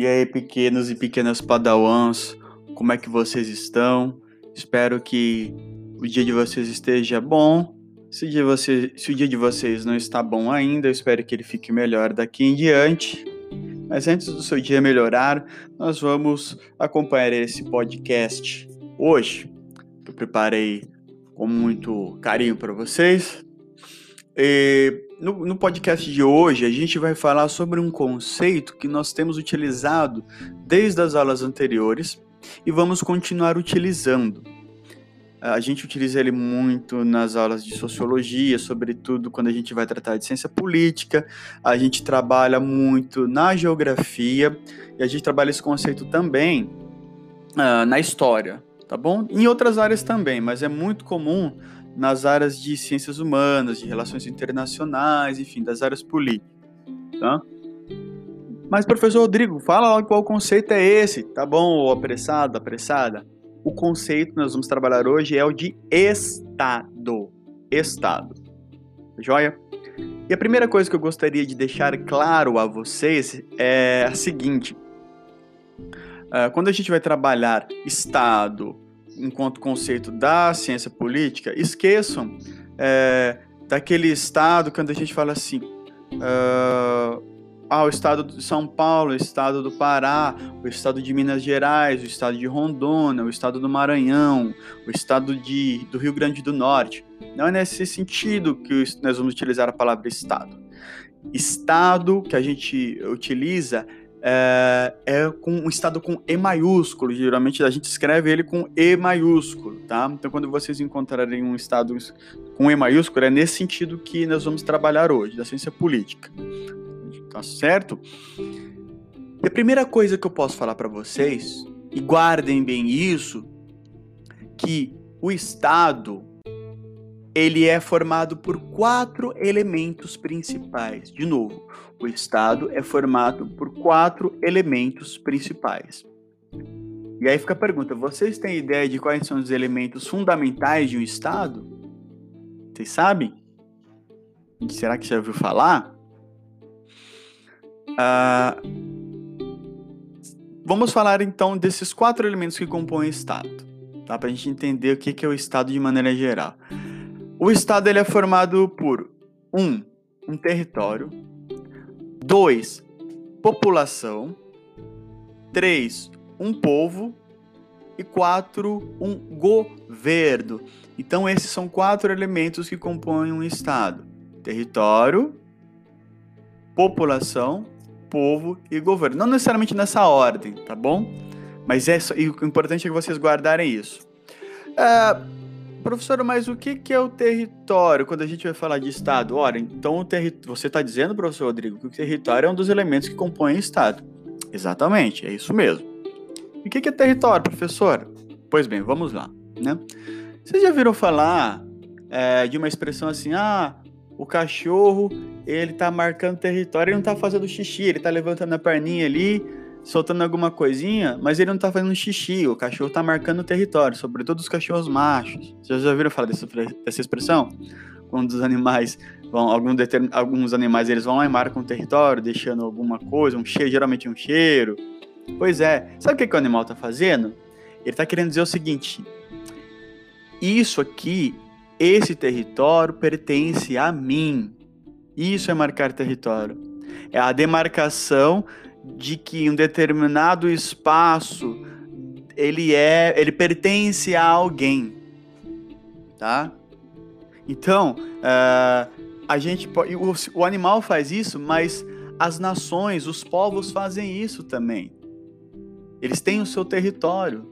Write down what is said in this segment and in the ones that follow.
E aí, pequenos e pequenas padawans, como é que vocês estão? Espero que o dia de vocês esteja bom. Se o dia, você, se o dia de vocês não está bom ainda, eu espero que ele fique melhor daqui em diante. Mas antes do seu dia melhorar, nós vamos acompanhar esse podcast hoje. Eu preparei com muito carinho para vocês. E no, no, podcast de hoje, a gente vai falar sobre um conceito que nós temos utilizado desde as aulas anteriores e vamos continuar utilizando. A gente utiliza ele muito nas aulas de sociologia, sobretudo quando a gente vai tratar de ciência política. A gente trabalha muito na geografia e a gente trabalha esse conceito também uh, na história, tá bom? Em outras áreas também, mas é muito comum nas áreas de ciências humanas, de relações internacionais, enfim, das áreas políticas, tá? Mas, professor Rodrigo, fala qual conceito é esse, tá bom, apressado, apressada? O conceito que nós vamos trabalhar hoje é o de Estado. Estado. Joia? E a primeira coisa que eu gostaria de deixar claro a vocês é a seguinte: uh, quando a gente vai trabalhar Estado, enquanto conceito da ciência política, esqueçam é, daquele estado quando a gente fala assim, uh, ah, o estado de São Paulo, o estado do Pará, o estado de Minas Gerais, o estado de Rondônia, o estado do Maranhão, o estado de, do Rio Grande do Norte. Não é nesse sentido que nós vamos utilizar a palavra estado. Estado que a gente utiliza é, é, com um estado com E maiúsculo. Geralmente a gente escreve ele com E maiúsculo, tá? Então quando vocês encontrarem um estado com E maiúsculo, é nesse sentido que nós vamos trabalhar hoje, da ciência política. Tá certo? E a primeira coisa que eu posso falar para vocês, e guardem bem isso, que o estado ele é formado por quatro elementos principais. De novo, o Estado é formado por quatro elementos principais. E aí fica a pergunta: vocês têm ideia de quais são os elementos fundamentais de um Estado? Vocês sabem? Será que já ouviu falar? Ah, vamos falar então desses quatro elementos que compõem o Estado, tá? para a gente entender o que é o Estado de maneira geral. O Estado ele é formado por um, um território, 2. População. 3. Um povo. E 4. Um governo. Então, esses são quatro elementos que compõem um Estado: território, população, povo e governo. Não necessariamente nessa ordem, tá bom? Mas é, e o importante é que vocês guardarem isso. Uh, Professor, mas o que, que é o território quando a gente vai falar de Estado? Ora, então o terri... você está dizendo, professor Rodrigo, que o território é um dos elementos que compõem o Estado. Exatamente, é isso mesmo. E o que, que é território, professor? Pois bem, vamos lá. Né? Vocês já viram falar é, de uma expressão assim, ah, o cachorro, ele tá marcando território, ele não tá fazendo xixi, ele tá levantando a perninha ali, soltando alguma coisinha, mas ele não tá fazendo xixi, o cachorro tá marcando o território, sobretudo os cachorros machos. Vocês já ouviram falar dessa, dessa expressão? Quando os animais vão, algum determin, alguns animais eles vão lá e marcam o território, deixando alguma coisa, um cheiro, geralmente um cheiro. Pois é, sabe o que, que o animal tá fazendo? Ele tá querendo dizer o seguinte: isso aqui, esse território pertence a mim. Isso é marcar território. É a demarcação de que um determinado espaço ele é, ele pertence a alguém, tá? Então, uh, a gente o, o animal faz isso, mas as nações, os povos fazem isso também. Eles têm o seu território,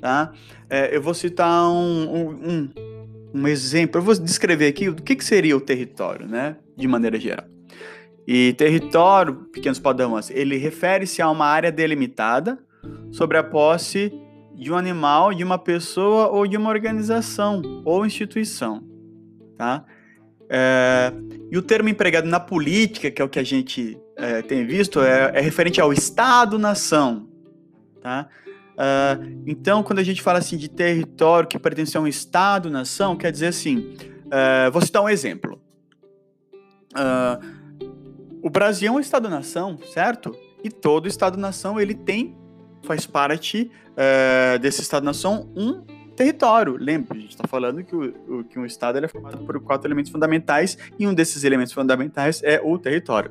tá? É, eu vou citar um, um, um, um, exemplo, eu vou descrever aqui o que, que seria o território, né? De maneira geral. E território, pequenos padrões, ele refere-se a uma área delimitada sobre a posse de um animal, de uma pessoa ou de uma organização ou instituição, tá? É, e o termo empregado na política, que é o que a gente é, tem visto, é, é referente ao Estado-nação, tá? É, então, quando a gente fala assim de território que pertence a um Estado-nação, quer dizer assim, é, vou citar um exemplo. O Brasil é um Estado-nação, certo? E todo Estado-nação ele tem, faz parte uh, desse Estado-nação um território. Lembra, a gente está falando que, o, que um Estado é formado por quatro elementos fundamentais e um desses elementos fundamentais é o território.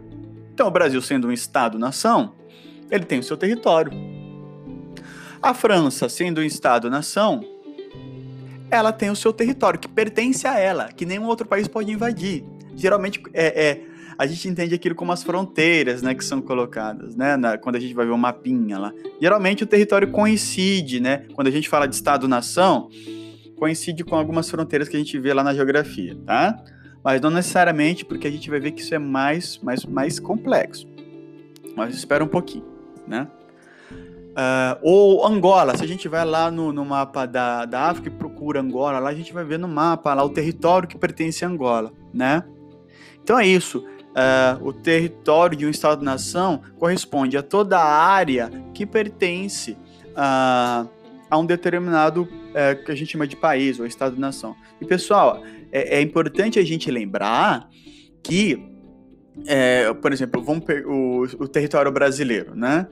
Então, o Brasil, sendo um Estado-nação, ele tem o seu território. A França, sendo um Estado-nação, ela tem o seu território que pertence a ela, que nenhum outro país pode invadir. Geralmente é, é a gente entende aquilo como as fronteiras, né, que são colocadas, né, na, quando a gente vai ver o mapinha lá. Geralmente o território coincide, né, quando a gente fala de estado-nação, coincide com algumas fronteiras que a gente vê lá na geografia, tá? Mas não necessariamente, porque a gente vai ver que isso é mais, mais, mais complexo. Mas espera um pouquinho, né? Uh, ou Angola, se a gente vai lá no, no mapa da, da África e procura Angola, lá a gente vai ver no mapa lá o território que pertence a Angola, né? Então é isso uh, o território de um Estado-nação corresponde a toda a área que pertence a, a um determinado uh, que a gente chama de país ou Estado-nação. E pessoal, é, é, importante a gente lembrar que, é, por exemplo, vamos o, o território brasileiro, né?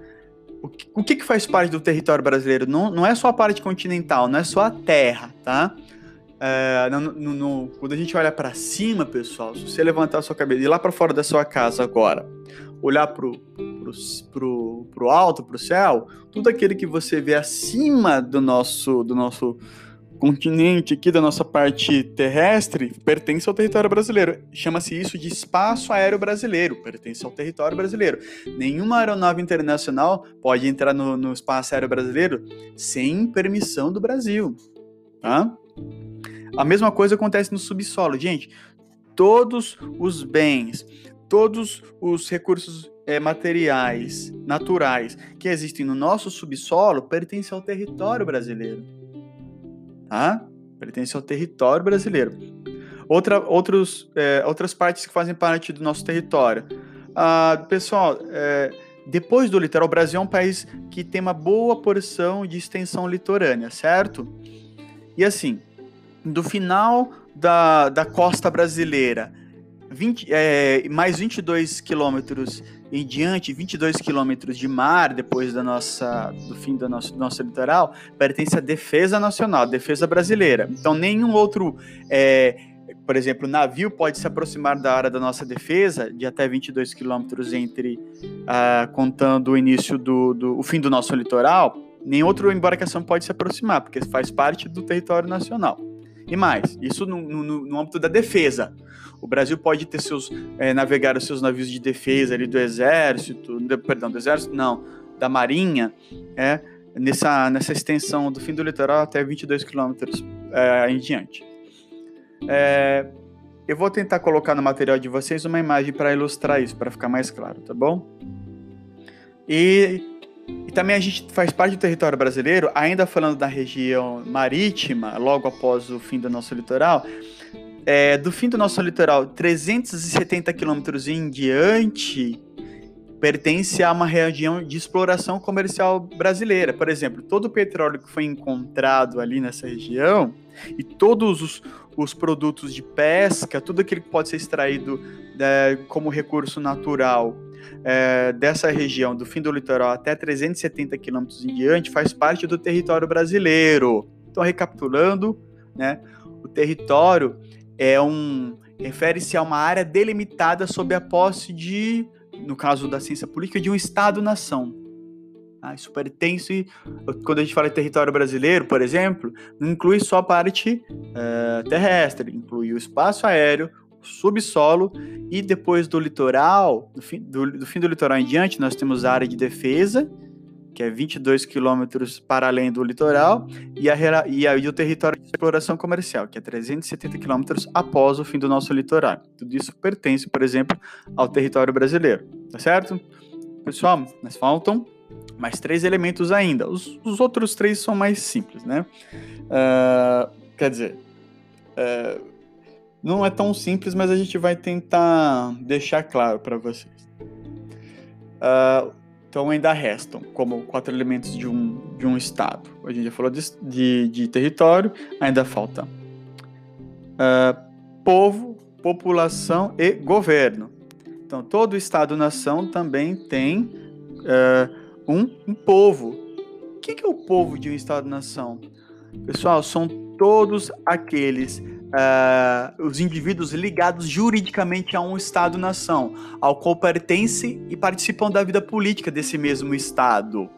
O que, que, faz parte do território brasileiro? Não, não é só a parte continental, não é só a terra, tá? É, no, no, no, quando a gente olha para cima, pessoal, se você levantar a sua cabeça e lá para fora da sua casa agora, olhar pro, pro alto, pro céu, tudo aquele que você vê acima do nosso, do nosso continente aqui, da nossa parte terrestre, pertence ao território brasileiro. Chama-se isso de espaço aéreo brasileiro, pertence ao território brasileiro. Nenhuma aeronave internacional pode entrar no, no espaço aéreo brasileiro sem permissão do Brasil, tá? A mesma coisa acontece no subsolo. Gente, todos os bens, todos os recursos é, materiais, naturais que existem no nosso subsolo pertencem ao território brasileiro. Tá? Pertence ao território brasileiro. Outra, outros, é, outras partes que fazem parte do nosso território. Ah, pessoal, é, depois do litoral, o Brasil é um país que tem uma boa porção de extensão litorânea, certo? E assim, do final da, da costa brasileira, 20, é, mais 22 quilômetros em diante, 22 quilômetros de mar depois da nossa, do fim do nosso, do nosso litoral, pertence à defesa nacional, defesa brasileira. Então, nenhum outro, é, por exemplo, navio pode se aproximar da área da nossa defesa de até 22 quilômetros entre, uh, contando o início do, do o fim do nosso litoral, nem outra embarcação pode se aproximar, porque faz parte do território nacional. E mais, isso no, no, no âmbito da defesa. O Brasil pode ter seus é, navegar os seus navios de defesa ali do exército, de, perdão, do exército não, da marinha, é, nessa, nessa extensão do fim do litoral até 22 quilômetros é, em diante. É, eu vou tentar colocar no material de vocês uma imagem para ilustrar isso, para ficar mais claro, tá bom? E e também a gente faz parte do território brasileiro, ainda falando da região marítima, logo após o fim do nosso litoral. É, do fim do nosso litoral, 370 quilômetros em diante, pertence a uma região de exploração comercial brasileira. Por exemplo, todo o petróleo que foi encontrado ali nessa região e todos os, os produtos de pesca, tudo aquilo que pode ser extraído é, como recurso natural é, dessa região, do fim do litoral até 370 quilômetros em diante, faz parte do território brasileiro. Então, recapitulando, né, o território é um refere-se a uma área delimitada sob a posse de, no caso da ciência política, de um Estado-nação. Ah, isso pertence, quando a gente fala de território brasileiro, por exemplo, não inclui só a parte uh, terrestre, inclui o espaço aéreo, subsolo e depois do litoral, do fim do, do fim do litoral em diante, nós temos a área de defesa, que é 22 quilômetros para além do litoral, e, a, e, a, e o território de exploração comercial, que é 370 quilômetros após o fim do nosso litoral. Tudo isso pertence, por exemplo, ao território brasileiro, tá certo? Pessoal, mas faltam mais três elementos ainda. Os, os outros três são mais simples, né? Uh, quer dizer, uh, não é tão simples, mas a gente vai tentar deixar claro para vocês. Uh, então ainda restam como quatro elementos de um, de um estado. A gente já falou de, de, de território, ainda falta uh, povo, população e governo. Então todo estado-nação também tem é, um, um povo. O que, que é o povo de um Estado-nação? Pessoal, são todos aqueles uh, os indivíduos ligados juridicamente a um Estado-nação, ao qual pertencem e participam da vida política desse mesmo Estado.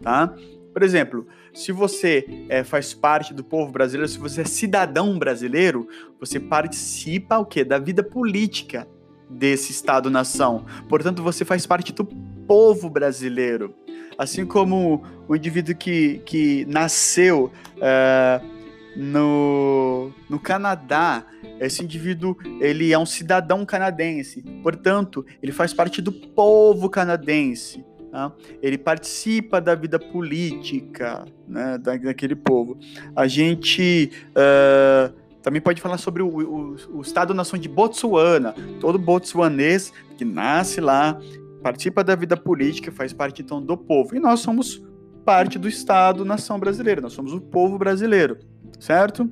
Tá? Por exemplo, se você é, faz parte do povo brasileiro, se você é cidadão brasileiro, você participa o quê? da vida política desse Estado-nação. Portanto, você faz parte do povo brasileiro. Assim como o indivíduo que, que nasceu uh, no, no Canadá, esse indivíduo ele é um cidadão canadense. Portanto, ele faz parte do povo canadense. Tá? Ele participa da vida política né, daquele povo. A gente uh, também pode falar sobre o, o, o Estado-nação de Botsuana. Todo botsuanês que nasce lá participa da vida política, faz parte então do povo. E nós somos parte do Estado-nação brasileiro, nós somos o povo brasileiro, certo?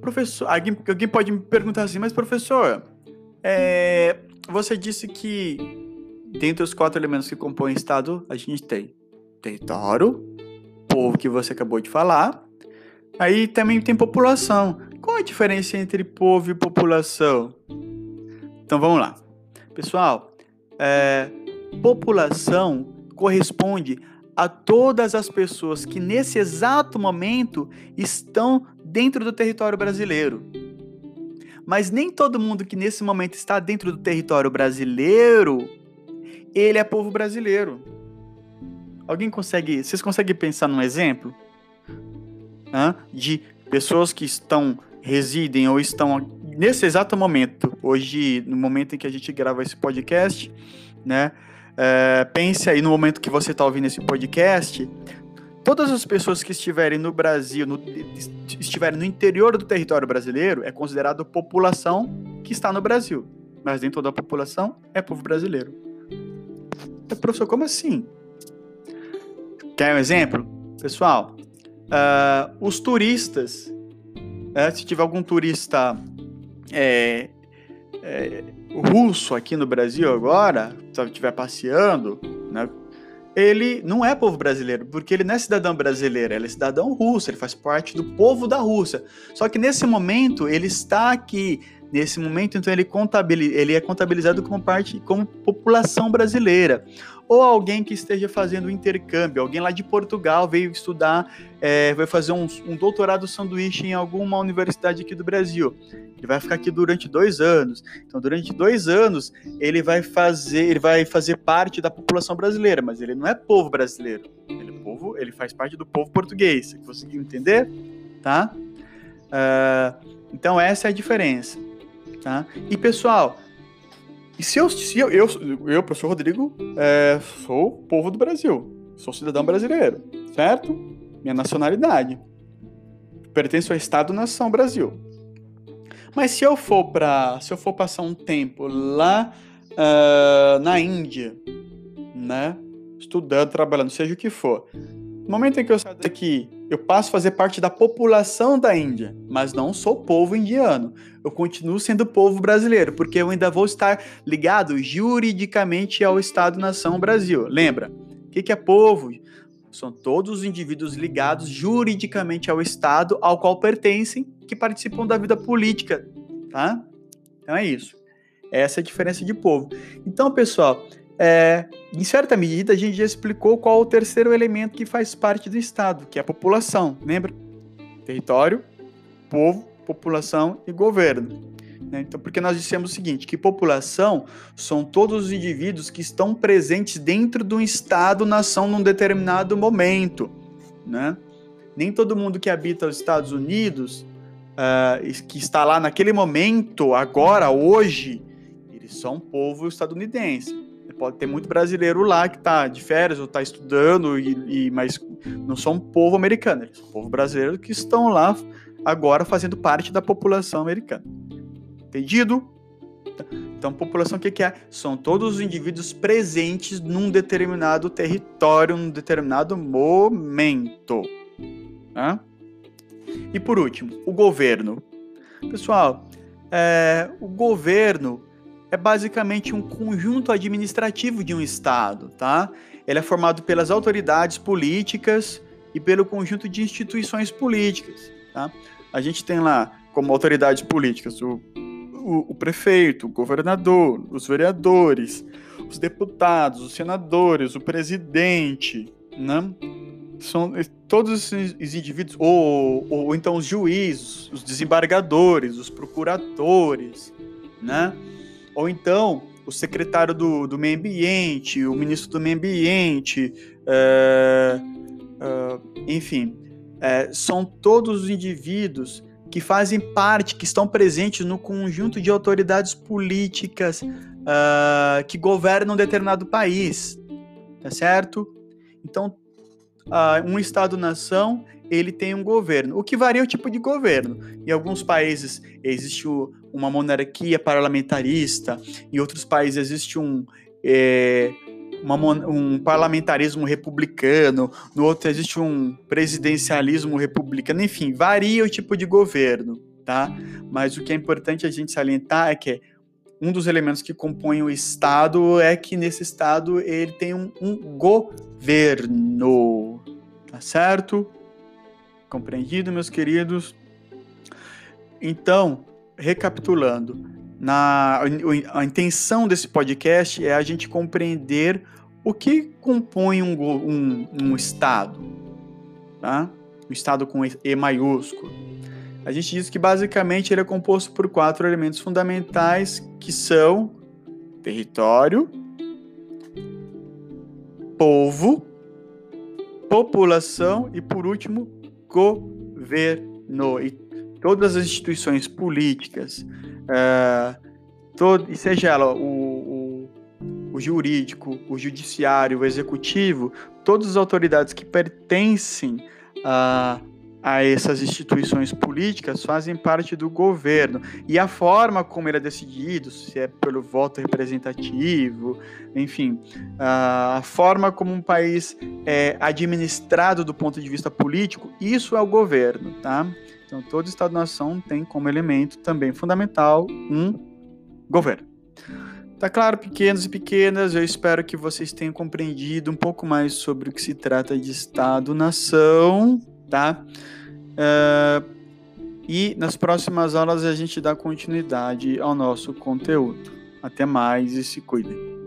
Professor, alguém, alguém pode me perguntar assim, mas professor, é, você disse que dentre os quatro elementos que compõem o Estado, a gente tem território, povo que você acabou de falar, aí também tem população. Qual a diferença entre povo e população? Então vamos lá. Pessoal, é, população corresponde a todas as pessoas que nesse exato momento estão dentro do território brasileiro. Mas nem todo mundo que nesse momento está dentro do território brasileiro, ele é povo brasileiro. Alguém consegue, vocês conseguem pensar num exemplo Hã? de pessoas que estão residem ou estão nesse exato momento, hoje, no momento em que a gente grava esse podcast, né? É, pense aí no momento que você está ouvindo esse podcast, todas as pessoas que estiverem no Brasil, no, estiverem no interior do território brasileiro, é considerado população que está no Brasil. Mas nem toda a população é povo brasileiro. Professor, como assim? Quer um exemplo? Pessoal, uh, os turistas, uh, se tiver algum turista é, é, russo aqui no Brasil agora, se estiver passeando, né, ele não é povo brasileiro, porque ele não é cidadão brasileiro, ele é cidadão russo, ele faz parte do povo da Rússia. Só que nesse momento ele está aqui, nesse momento então ele, contabiliza, ele é contabilizado como parte, como população brasileira ou alguém que esteja fazendo intercâmbio, alguém lá de Portugal veio estudar, é, vai fazer um, um, doutorado sanduíche em alguma universidade aqui do Brasil. Ele vai ficar aqui durante dois anos. Então, durante dois anos, ele vai fazer, ele vai fazer parte da população brasileira, mas ele não é povo brasileiro. Ele é povo, ele faz parte do povo português. Conseguiu entender? Tá? Uh, então essa é a diferença. Tá? E pessoal, e se eu, se eu, eu, eu professor Rodrigo, é, sou povo do Brasil, sou cidadão brasileiro, certo? Minha nacionalidade. Pertenço ao Estado-nação Brasil. Mas se eu for para, se eu for passar um tempo lá uh, na Índia, né, estudando, trabalhando, seja o que for, no momento em que eu saio daqui, eu passo a fazer parte da população da Índia, mas não sou povo indiano. Eu continuo sendo povo brasileiro, porque eu ainda vou estar ligado juridicamente ao Estado-nação Brasil. Lembra? O que é povo? São todos os indivíduos ligados juridicamente ao Estado ao qual pertencem, que participam da vida política, tá? Então é isso. Essa é a diferença de povo. Então, pessoal, é, em certa medida, a gente já explicou qual o terceiro elemento que faz parte do Estado, que é a população. Lembra? Território, povo, população e governo. Né? Então, porque nós dissemos o seguinte, que população são todos os indivíduos que estão presentes dentro de um Estado-nação num determinado momento. Né? Nem todo mundo que habita os Estados Unidos, uh, que está lá naquele momento, agora, hoje, eles são povo estadunidense pode ter muito brasileiro lá que está de férias ou está estudando, e, e, mas não são povo americano, eles são povo brasileiro que estão lá agora fazendo parte da população americana. Entendido? Então, população o que, que é? São todos os indivíduos presentes num determinado território, num determinado momento. Né? E por último, o governo. Pessoal, é, o governo é basicamente um conjunto administrativo de um Estado, tá? Ele é formado pelas autoridades políticas e pelo conjunto de instituições políticas, tá? A gente tem lá como autoridades políticas o, o, o prefeito, o governador, os vereadores, os deputados, os senadores, o presidente, né? São todos esses indivíduos, ou, ou, ou então os juízes, os desembargadores, os procuradores, né? Ou então o secretário do, do meio ambiente, o ministro do meio ambiente, é, é, enfim, é, são todos os indivíduos que fazem parte, que estão presentes no conjunto de autoridades políticas uh, que governam um determinado país, tá certo? Então, uh, um Estado-nação ele tem um governo, o que varia o tipo de governo. Em alguns países existe uma monarquia parlamentarista, em outros países existe um, é, uma, um parlamentarismo republicano, no outro existe um presidencialismo republicano, enfim, varia o tipo de governo, tá? Mas o que é importante a gente salientar é que um dos elementos que compõem o Estado é que nesse Estado ele tem um, um governo, tá certo? Compreendido, meus queridos? Então, recapitulando, na, a, intenção desse podcast é a gente compreender o que compõe um, um, um Estado, tá? Um Estado com E maiúsculo. A gente diz que basicamente ele é composto por quatro elementos fundamentais que são território, povo, população e, por último, governo. E todas as instituições políticas, uh, todo, seja ela o, o, o jurídico, o judiciário, o executivo, todas as autoridades que pertencem a a essas instituições políticas fazem parte do governo. E a forma como ele é decidido, se é pelo voto representativo, enfim, a forma como um país é administrado do ponto de vista político, isso é o governo, tá? Então, todo Estado-nação tem como elemento também fundamental um governo. Tá claro, pequenos e pequenas, eu espero que vocês tenham compreendido um pouco mais sobre o que se trata de Estado-nação, tá? Uh, e nas próximas aulas a gente dá continuidade ao nosso conteúdo. Até mais e se cuidem.